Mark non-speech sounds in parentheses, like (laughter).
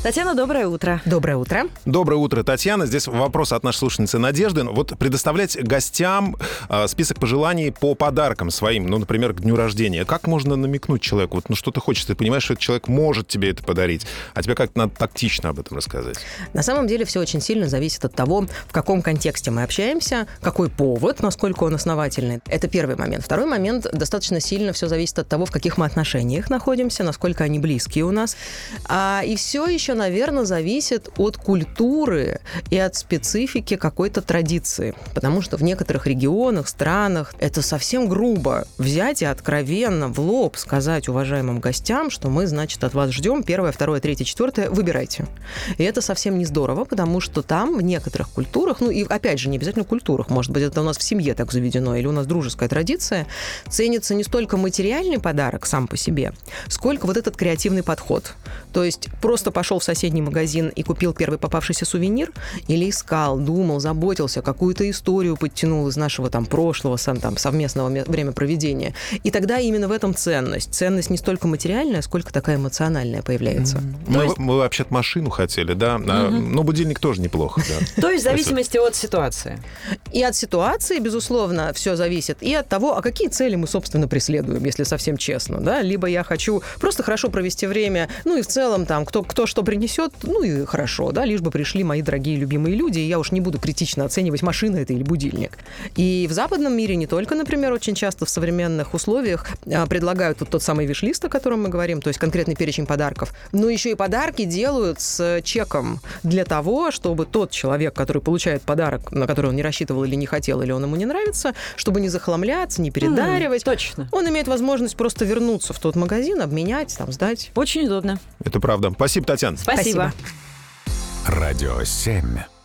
Татьяна, доброе утро. Доброе утро. Доброе утро, Татьяна. Здесь вопрос от нашей слушательницы Надежды. Вот предоставлять гостям э, список пожеланий по подаркам своим, ну, например, к дню рождения. Как можно намекнуть человеку? Вот, ну, что ты хочешь? Ты понимаешь, что этот человек может тебе это подарить, а тебе как-то надо тактично об этом рассказать. На самом деле все очень сильно зависит от того, в каком контексте мы общаемся, какой повод, насколько он основательный. Это первый момент. Второй момент, достаточно сильно все зависит от того, в каких мы отношениях находимся, насколько они близкие у нас. А, и все еще, наверное, зависит от культуры и от специфики какой-то традиции. Потому что в некоторых регионах, странах это совсем грубо взять и откровенно в лоб сказать уважаемым гостям, что мы, значит, от вас ждем первое, второе, третье, четвертое, выбирайте. И это совсем не здорово, потому что там в некоторых культурах, ну и опять же, не обязательно культурах, может быть, это у нас в семье так заведено, или у нас дружеская традиция, ценится не столько материальный подарок сам по себе, сколько вот этот креативный подход. То есть просто пошел в соседний магазин и купил первый попавшийся сувенир, или искал, думал, заботился, какую-то историю подтянул из нашего там прошлого, сам, там, совместного времяпроведения. И тогда именно в этом ценность. Ценность не столько материальная, сколько такая эмоциональная появляется. Mm-hmm. Мы, есть... мы вообще-то машину хотели, да, mm-hmm. но будильник тоже неплохо. Да. (laughs) То есть в зависимости от ситуации. И от ситуации, безусловно, все зависит, и от того, а какие цели мы, собственно, преследуем, если совсем честно, да, либо я хочу просто хорошо провести время, ну и в целом там, кто, кто что принесет, ну и хорошо, да, лишь бы пришли мои дорогие любимые люди, и я уж не буду критично оценивать, машина это или будильник. И в западном мире не только, например, очень часто в современных условиях а, предлагают вот тот самый виш-лист, о котором мы говорим, то есть конкретный перечень подарков, но еще и подарки делают с чеком для того, чтобы тот человек, который получает подарок, на который он не рассчитывал или не хотел, или он ему не нравится, чтобы не захламляться, не передаривать. Mm, точно. Он имеет возможность просто вернуться в тот магазин, обменять, там, сдать. Очень удобно. Это правда. Спасибо, Татьяна. Спасибо. Радио 7.